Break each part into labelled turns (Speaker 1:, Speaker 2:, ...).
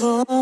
Speaker 1: Oh.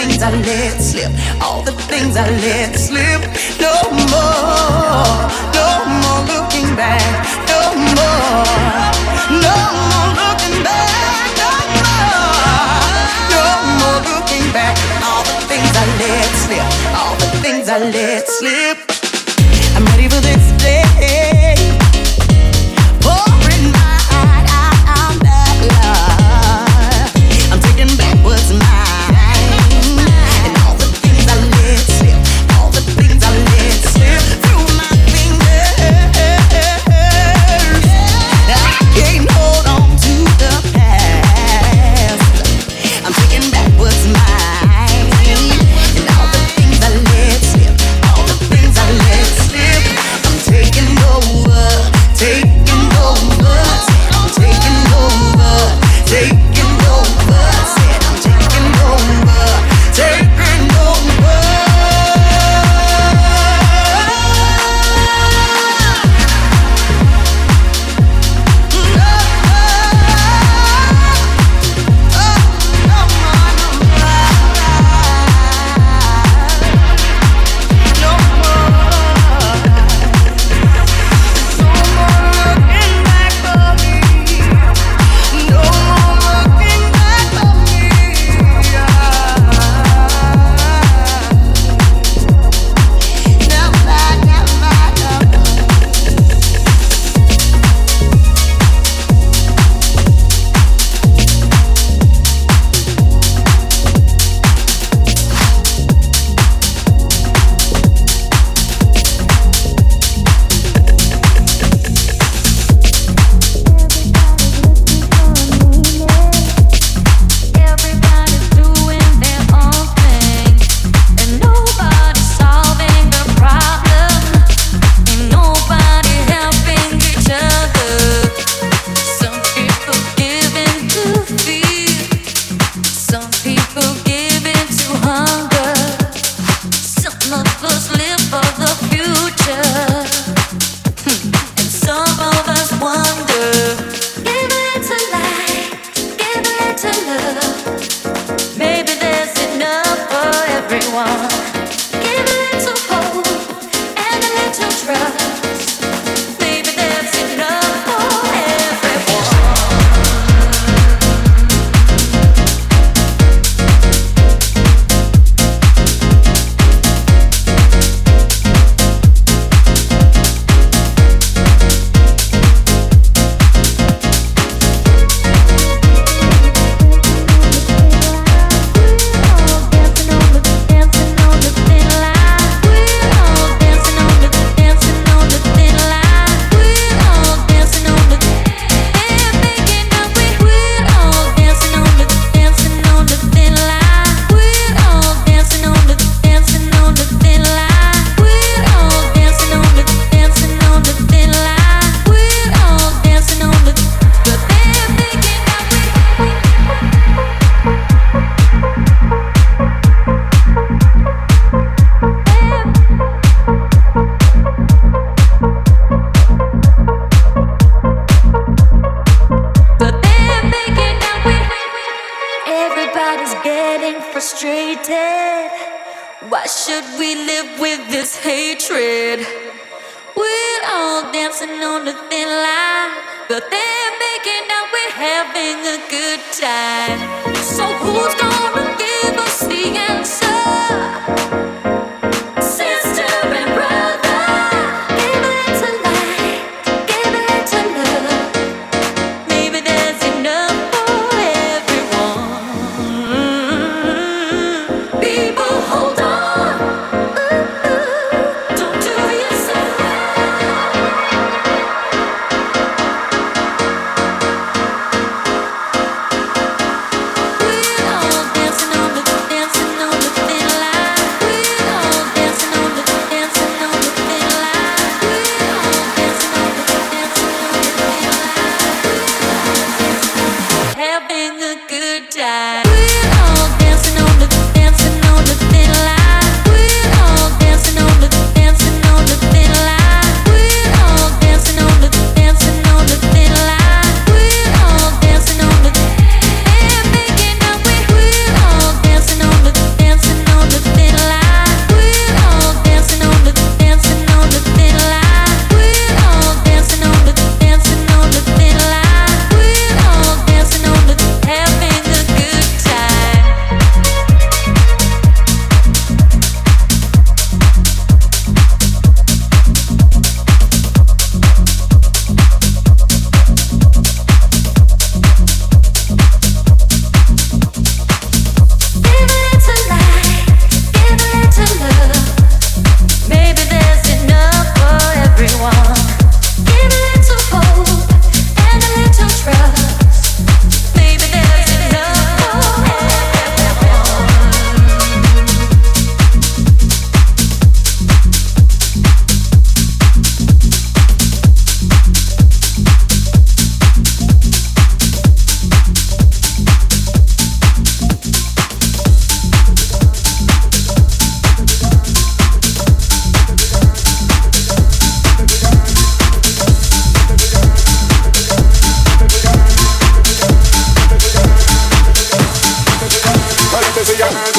Speaker 2: things I let slip, all the things I let slip. No more, no more looking back, no more, no more looking back, no more, no more looking back. All the things I let slip, all the things I let slip. I'm ready for this day.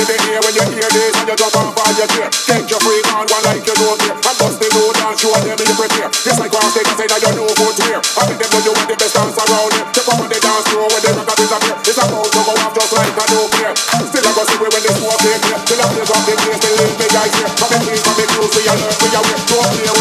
Speaker 3: to the ear when you hear this and you jump off all your chair. get your freak on one like you don't care. And bust the load and show them you prepare. It's like one thing say that you know footwear. I think them know you want the best dance around here. Check out on the dance floor when the record disappear. It's about to go off just like a nuclear. Still I go see when the smoke here. Still I blaze up the place, they leave me guys here. Come and please, come and close, learn, alert, we aware. Don't play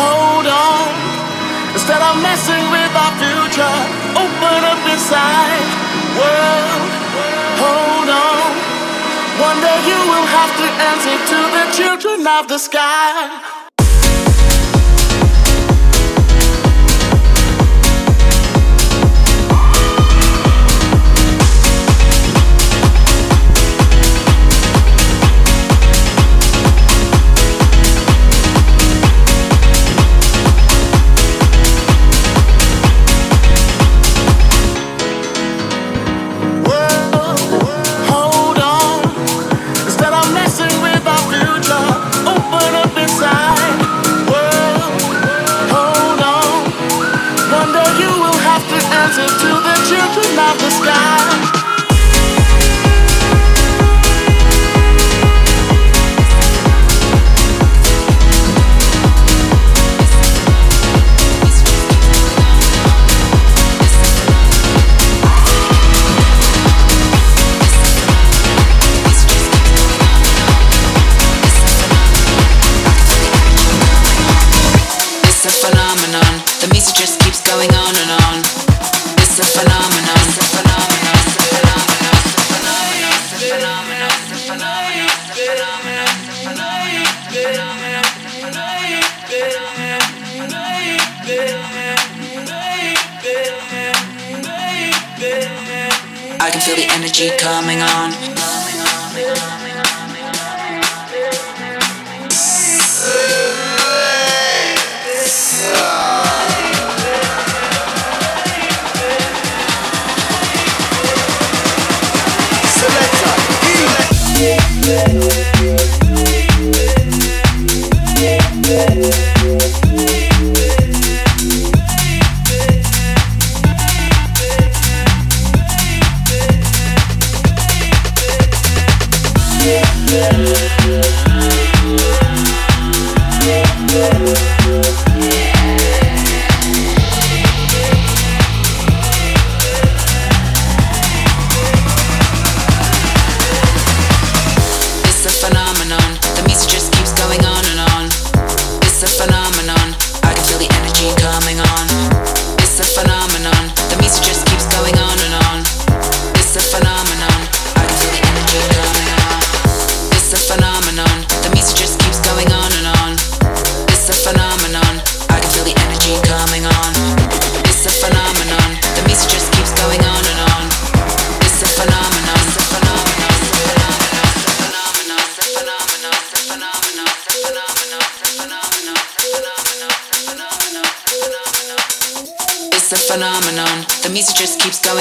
Speaker 4: hold on. Instead of messing with our future, open up inside. World, hold on. One day you will have to answer to the children of the sky.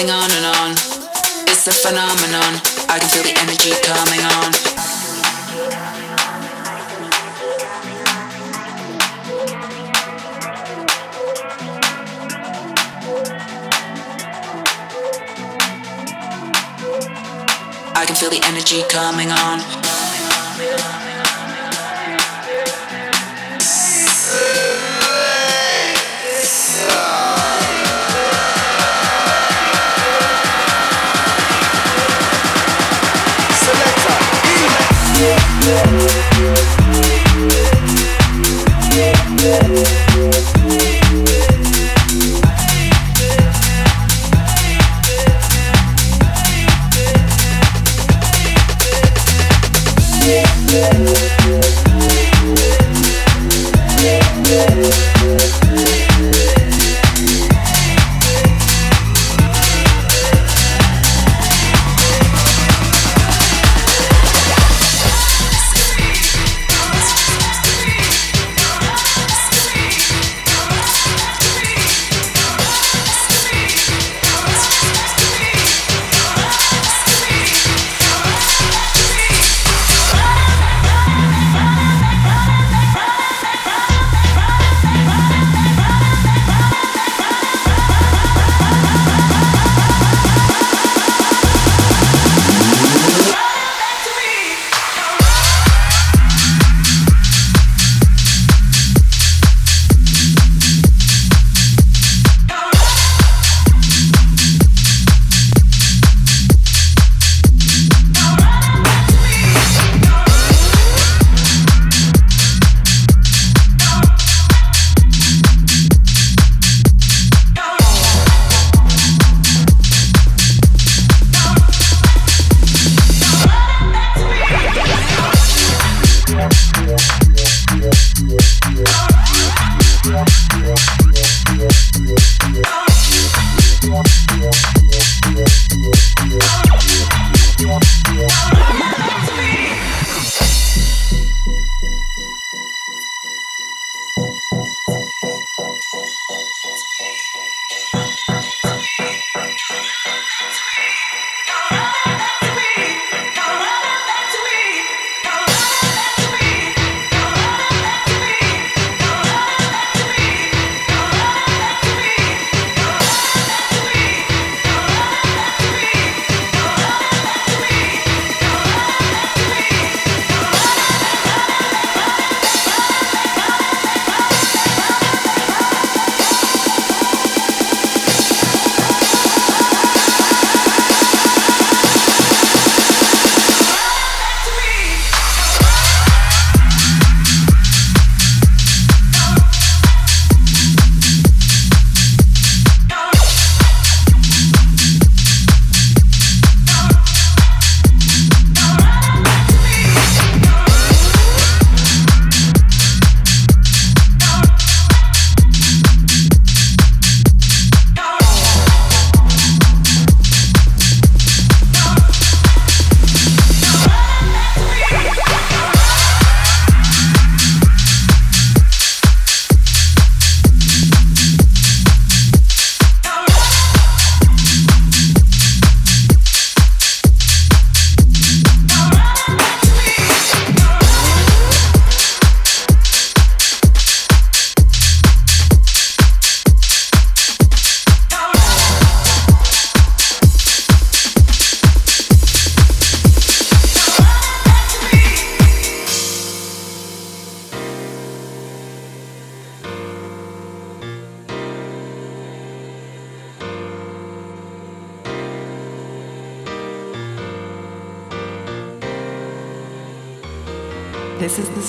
Speaker 5: going on and on. It's a phenomenon. I can feel the energy coming on. I can feel the energy coming on.
Speaker 2: Yeah.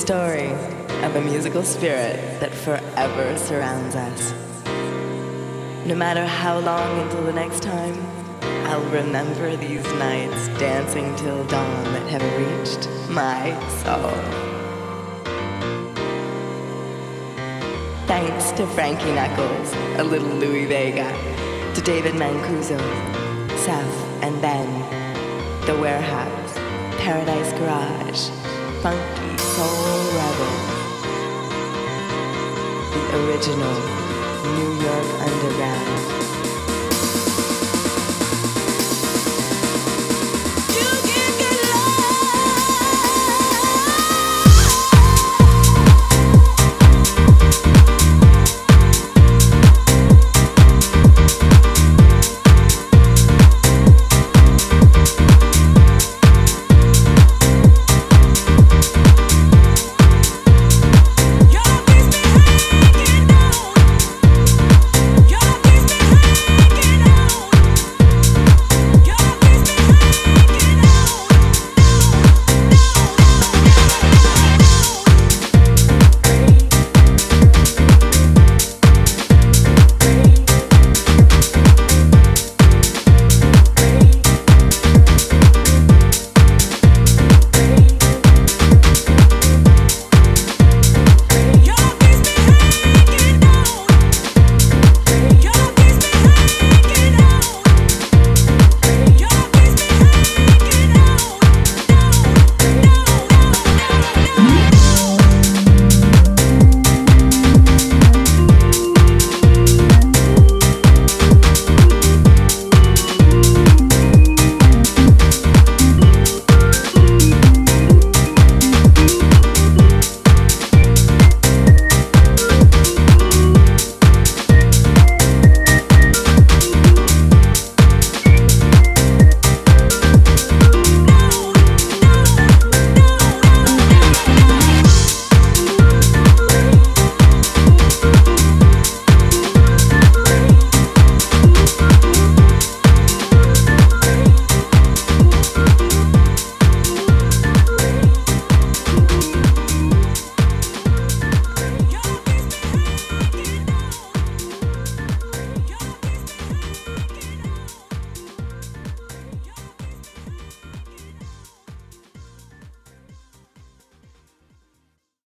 Speaker 6: Story of a musical spirit that forever surrounds us. No matter how long until the next time, I'll remember these nights dancing till dawn that have reached my soul. Thanks to Frankie Knuckles, a little Louie Vega, to David Mancuso, Seth and Ben, The Warehouse, Paradise Garage, Funky Soul Rebel, the original New York Underground.